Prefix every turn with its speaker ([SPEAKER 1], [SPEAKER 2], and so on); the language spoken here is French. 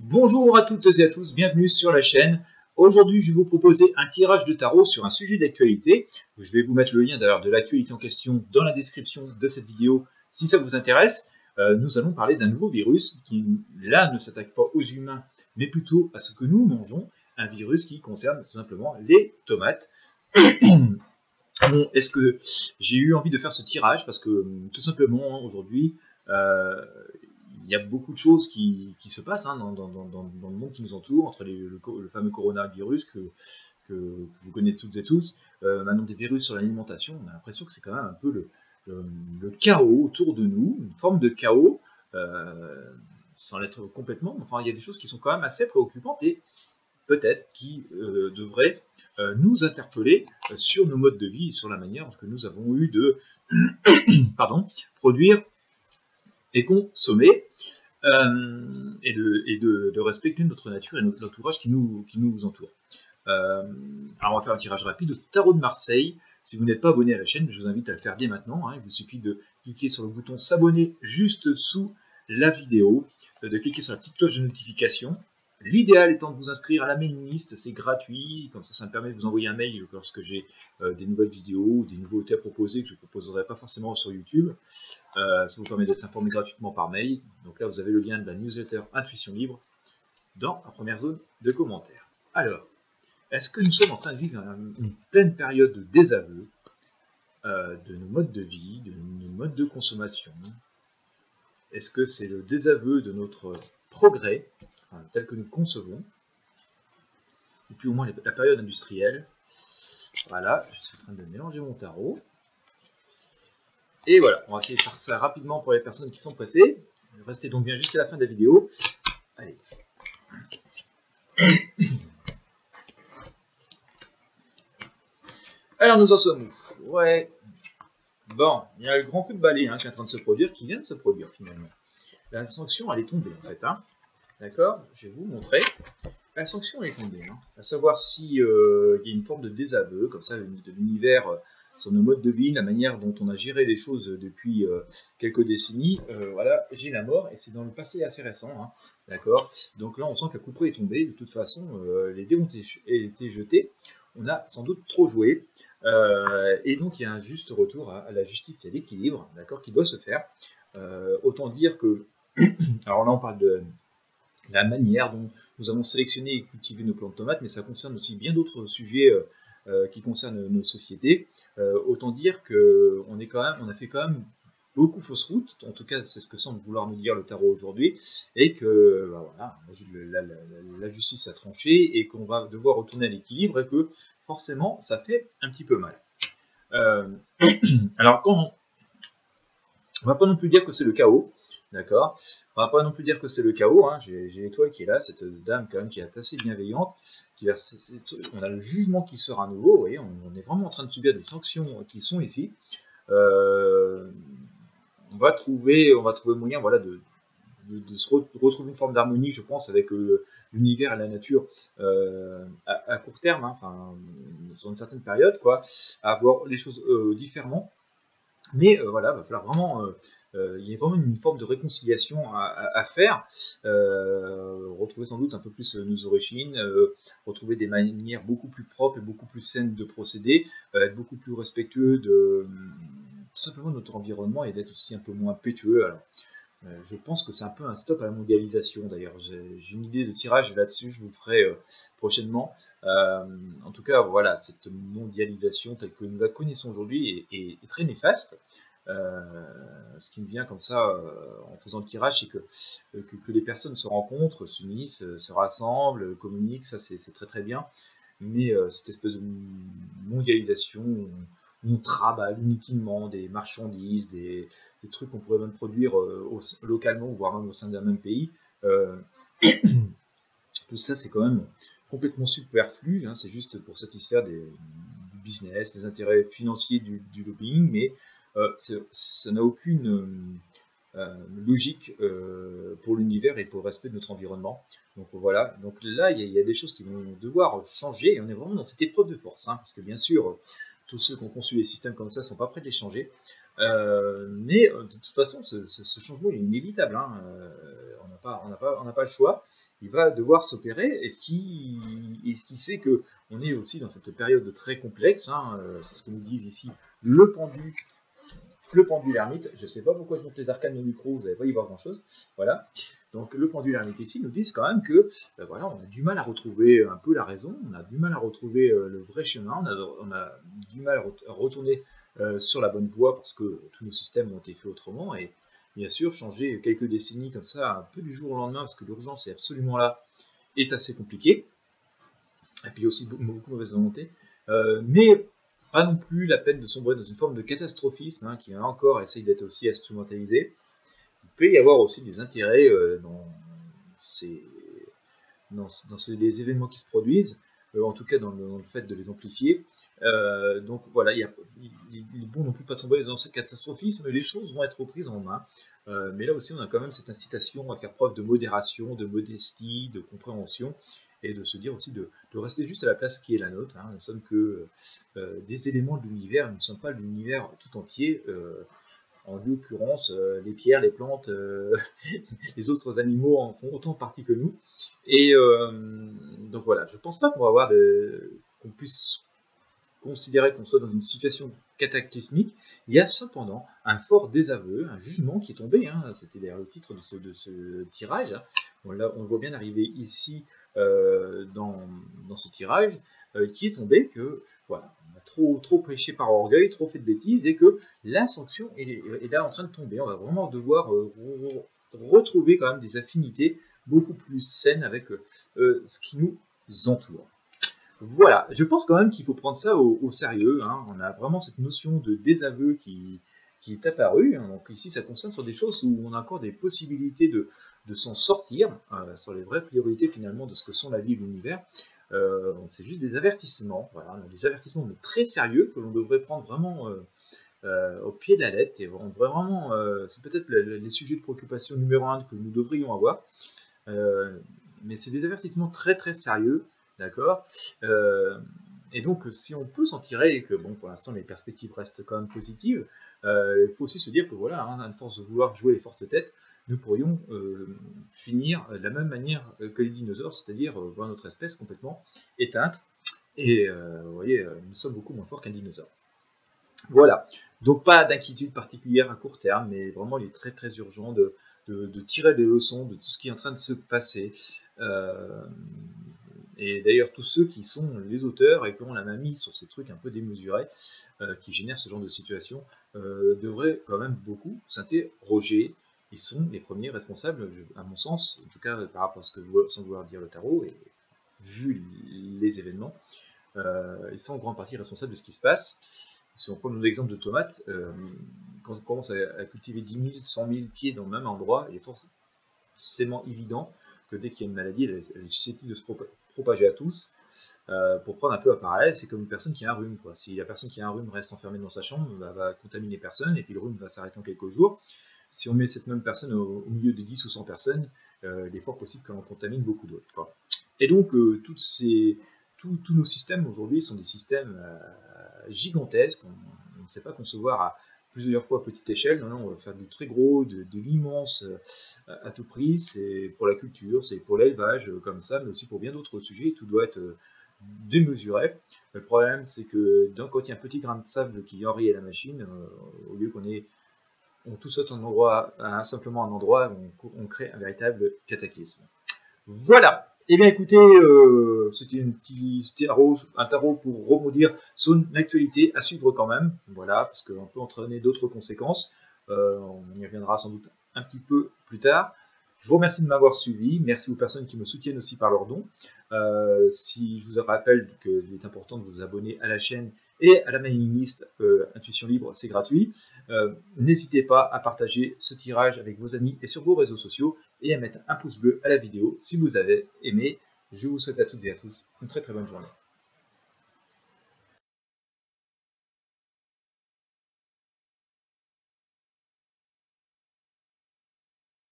[SPEAKER 1] Bonjour à toutes et à tous, bienvenue sur la chaîne. Aujourd'hui, je vais vous proposer un tirage de tarot sur un sujet d'actualité. Je vais vous mettre le lien d'ailleurs de l'actualité en question dans la description de cette vidéo si ça vous intéresse. Euh, nous allons parler d'un nouveau virus qui, là, ne s'attaque pas aux humains, mais plutôt à ce que nous mangeons. Un virus qui concerne simplement les tomates. Est-ce que j'ai eu envie de faire ce tirage? Parce que tout simplement, aujourd'hui, euh, y a beaucoup de choses qui, se passent hein, dans, le monde qui nous entoure, entre le, fameux coronavirus que, vous connaissez toutes et tous, euh, maintenant des virus sur l'alimentation, on a l'impression que c'est quand même un peu le, chaos autour de nous, une forme de chaos, euh, sans l'être complètement, enfin il y a des choses qui sont quand même assez préoccupantes et peut-être qui euh, devraient nous interpeller sur nos modes de vie, sur la manière que nous avons eu de produire et consommer, euh, et, de, respecter notre nature et notre entourage qui nous, entoure. Euh, alors on va faire un tirage rapide au tarot de Marseille. Si vous n'êtes pas abonné à la chaîne, je vous invite à le faire dès maintenant. Hein. Il vous suffit de cliquer sur le bouton s'abonner juste sous la vidéo, de cliquer sur la petite cloche de notification L'idéal étant de vous inscrire à la mailing list, c'est gratuit, comme ça ça me permet de vous envoyer un mail lorsque j'ai euh, des nouvelles vidéos ou des nouveautés à proposer que je ne proposerai pas forcément sur YouTube. Euh, ça vous permet d'être informé gratuitement par mail. Donc là vous avez le lien de la newsletter Intuition Libre dans la première zone de commentaires. Alors, est-ce que nous sommes en train de vivre une pleine période de désaveu euh, de nos modes de vie, de nos modes de consommation? Est-ce que c'est le désaveu de notre progrès tel que nous concevons. Et puis au moins la période industrielle. Voilà, je suis en train de mélanger mon tarot. Et voilà, on va essayer de faire ça rapidement pour les personnes qui sont pressées. Restez donc bien jusqu'à la fin de la vidéo. Allez. Alors nous en sommes Ouais. Bon, il y a le grand coup de balai hein, qui est en train de se produire, qui vient de se produire finalement. La sanction, elle est tombée en fait. Hein. D'accord? Je vais vous montrer. La sanction est tombée. Hein. À savoir s'il euh, y a une forme de désaveu, comme ça, de l'univers euh, sur nos modes de vie, la manière dont on a géré les choses depuis euh, quelques décennies. voilà, j'ai la mort, et c'est dans le passé assez récent. Hein. D'accord? Donc là, on sent que la couperie est tombée. De toute façon, les dés ont été jetés. On a sans doute trop joué. et donc, il y a un juste retour à, à la justice et à l'équilibre, d'accord, qui doit se faire. autant dire que. Alors là, on parle de la manière dont nous avons sélectionné et cultivé nos plantes de tomates, mais ça concerne aussi bien d'autres sujets euh, euh, qui concernent nos sociétés. Euh, autant dire qu'on est quand même, on a fait quand même beaucoup fausse route, en tout cas c'est ce que semble vouloir nous dire le tarot aujourd'hui, et que bah voilà, la, justice a tranché et qu'on va devoir retourner à l'équilibre et que forcément ça fait un petit peu mal. alors quand on, on va pas non plus dire que c'est le chaos, D'accord On va pas non plus dire que c'est le chaos. Hein. J'ai l'étoile qui est là, cette dame quand même qui est assez bienveillante. On a le jugement qui sort à nouveau. On, est vraiment en train de subir des sanctions qui sont ici. Euh, on va trouver, on va trouver moyen, voilà, de, se retrouver une forme d'harmonie, je pense, avec euh, l'univers et la nature euh, à, court terme, hein, enfin, sur une certaine période, quoi, à voir les choses différemment. Mais voilà, il va falloir vraiment euh, il y a vraiment une forme de réconciliation à, faire, euh, retrouver sans doute un peu plus nos origines, euh, retrouver des manières beaucoup plus propres et beaucoup plus saines de procéder, être beaucoup plus respectueux de tout simplement notre environnement et d'être aussi un peu moins pétueux. Alors, je pense que c'est un peu un stop à la mondialisation. D'ailleurs, j'ai une idée de tirage là-dessus, je vous ferai prochainement. en tout cas, voilà, cette mondialisation telle que nous la connaissons aujourd'hui est, très néfaste. Euh, ce qui me vient comme ça euh, en faisant le tirage, c'est que, que, les personnes se rencontrent, s'unissent, euh, se rassemblent, communiquent, ça c'est très très bien. Mais cette espèce de mondialisation, on travaille inutilement des marchandises, des, trucs qu'on pourrait même produire localement, voire même au sein d'un même pays, tout ça c'est quand même complètement superflu, hein, c'est juste pour satisfaire des, du business, des intérêts financiers du, lobbying, mais euh, ça n'a aucune euh, logique euh, pour l'univers et pour le respect de notre environnement. Donc voilà, donc là il y, a des choses qui vont devoir changer et on est vraiment dans cette épreuve de force, hein, parce que bien sûr tous ceux qui ont conçu des systèmes comme ça ne sont pas prêts de les changer. mais de toute façon, ce, changement est inévitable. Hein. on n'a pas, le choix. il va devoir s'opérer, et ce qui, ce qui fait que on est aussi dans cette période très complexe, hein, c'est ce que nous disent ici le pendu, le pendule ermite, je ne sais pas pourquoi je monte les arcanes au micro, vous n'allez pas y voir grand chose, voilà. Donc le pendule ermite ici nous disent quand même que ben voilà, on a du mal à retrouver un peu la raison, on a du mal à retrouver le vrai chemin, on a, du mal à retourner sur la bonne voie parce que tous nos systèmes ont été faits autrement, et bien sûr, changer quelques décennies comme ça, un peu du jour au lendemain, parce que l'urgence est absolument là, est assez compliqué. Et puis aussi beaucoup, de mauvaise volonté. Euh, mais pas non plus la peine de sombrer dans une forme de catastrophisme hein, qui encore essaye d'être aussi instrumentalisé. Il peut y avoir aussi des intérêts euh, dans, ces, les événements qui se produisent, euh, en tout cas dans le, fait de les amplifier. donc voilà, il, est bon non plus pas tomber dans ce catastrophisme, les choses vont être reprises en main. Euh, mais là aussi, on a quand même cette incitation à faire preuve de modération, de modestie, de compréhension, et de se dire aussi de, rester juste à la place qui est la nôtre. Hein. Nous ne sommes que euh, des éléments de l'univers, nous ne sommes pas l'univers tout entier. Euh, en l'occurrence, les pierres, les plantes, les autres animaux en font autant partie que nous. Et donc voilà, je ne pense pas qu'on va avoir qu'on puisse considérer qu'on soit dans une situation cataclysmique, il y a cependant un fort désaveu, un jugement qui est tombé, hein, c'était d'ailleurs le titre de ce, tirage, hein. on, le voit bien arriver ici euh, dans, ce tirage, euh, qui est tombé que voilà, on a trop, trop prêché par orgueil, trop fait de bêtises, et que la sanction est, là en train de tomber. On va vraiment devoir euh, retrouver quand même des affinités beaucoup plus saines avec ce qui nous entoure. Voilà, je pense quand même qu'il faut prendre ça au, sérieux. Hein. On a vraiment cette notion de désaveu qui, est apparue. Donc ici, ça concerne sur des choses où on a encore des possibilités de, s'en sortir, euh, sur les vraies priorités finalement de ce que sont la vie et l'univers. Euh, c'est juste des avertissements, voilà, des avertissements mais très sérieux que l'on devrait prendre vraiment euh, au pied de la lettre. Et vraiment, c'est peut-être les sujets de préoccupation numéro un que nous devrions avoir. mais c'est des avertissements très très sérieux D'accord euh, Et donc, si on peut s'en tirer et que, bon, pour l'instant, les perspectives restent quand même positives, euh, il faut aussi se dire que, voilà, hein, à force de vouloir jouer les fortes têtes, nous pourrions euh, finir de la même manière que les dinosaures, c'est-à-dire voir notre espèce complètement éteinte. Et vous voyez, nous sommes beaucoup moins forts qu'un dinosaure. Voilà. Donc pas d'inquiétude particulière à court terme, mais vraiment il est très très urgent de, tirer des leçons de tout ce qui est en train de se passer. Et d'ailleurs, tous ceux qui sont les auteurs et qui ont la main mise sur ces trucs un peu démesurés, euh, qui génèrent ce genre de situation, euh, devraient quand même beaucoup s'interroger. Ils sont les premiers responsables, à mon sens, en tout cas par rapport à ce que sans vouloir dire le tarot, et vu les événements, euh, ils sont en grande partie responsables de ce qui se passe. Si on prend l'exemple de tomates, quand on commence à, cultiver 10 000, 100 000 pieds dans le même endroit, il est forcément évident que dès qu'il y a une maladie, elle, est susceptible de se propager à tous. Euh, pour prendre un peu à parallèle, c'est comme une personne qui a un rhume. Si la personne qui a un rhume reste enfermée dans sa chambre, bah, va contaminer personne, et puis le rhume va s'arrêter en quelques jours. Si on met cette même personne au, milieu de 10 ou 100 personnes, euh, il est fort possible qu'on contamine beaucoup d'autres. Et donc, euh, tous nos systèmes aujourd'hui sont des systèmes gigantesques. On, ne sait pas concevoir à, plusieurs fois à petite échelle. Non, non, on va faire du très gros, de, l'immense euh, à tout prix. C'est pour la culture, c'est pour l'élevage, euh, comme ça, mais aussi pour bien d'autres sujets. Tout doit être euh, démesuré. Le problème, c'est que d'un côté, un petit grain de sable qui enraye la machine, au lieu qu'on ait on tout saute un endroit, simplement un endroit, on, crée un véritable cataclysme. Voilà. Eh bien écoutez, euh, c'était un tarot, pour remoudir son actualité à suivre quand même. Voilà, parce qu'on peut entraîner d'autres conséquences. Euh, on y reviendra sans doute un petit peu plus tard. Je vous remercie de m'avoir suivi. Merci aux personnes qui me soutiennent aussi par leurs dons. Euh, si je vous rappelle qu'il est important de vous abonner à la chaîne et à la mailing list Intuition Libre, c'est gratuit. N'hésitez pas à partager ce tirage avec vos amis et sur vos réseaux sociaux et à mettre un pouce bleu à la vidéo si vous avez aimé. Je vous souhaite à toutes et à tous une très très bonne journée.